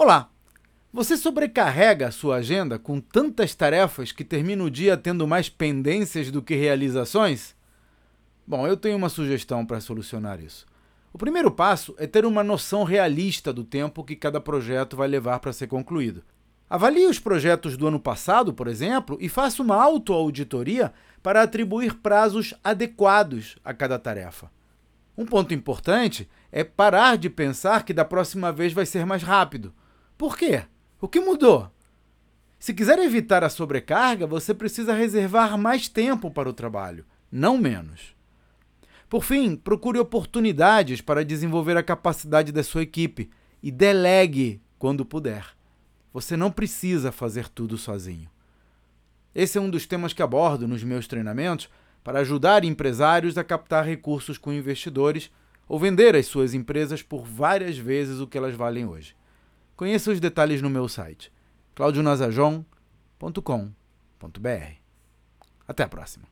Olá! Você sobrecarrega a sua agenda com tantas tarefas que termina o dia tendo mais pendências do que realizações? Bom, eu tenho uma sugestão para solucionar isso. O primeiro passo é ter uma noção realista do tempo que cada projeto vai levar para ser concluído. Avalie os projetos do ano passado, por exemplo, e faça uma autoauditoria para atribuir prazos adequados a cada tarefa. Um ponto importante é parar de pensar que da próxima vez vai ser mais rápido. Por quê? O que mudou? Se quiser evitar a sobrecarga, você precisa reservar mais tempo para o trabalho, não menos. Por fim, procure oportunidades para desenvolver a capacidade da sua equipe e delegue quando puder. Você não precisa fazer tudo sozinho. Esse é um dos temas que abordo nos meus treinamentos para ajudar empresários a captar recursos com investidores ou vender as suas empresas por várias vezes o que elas valem hoje. Conheça os detalhes no meu site claudionazajon.com.br. Até a próxima.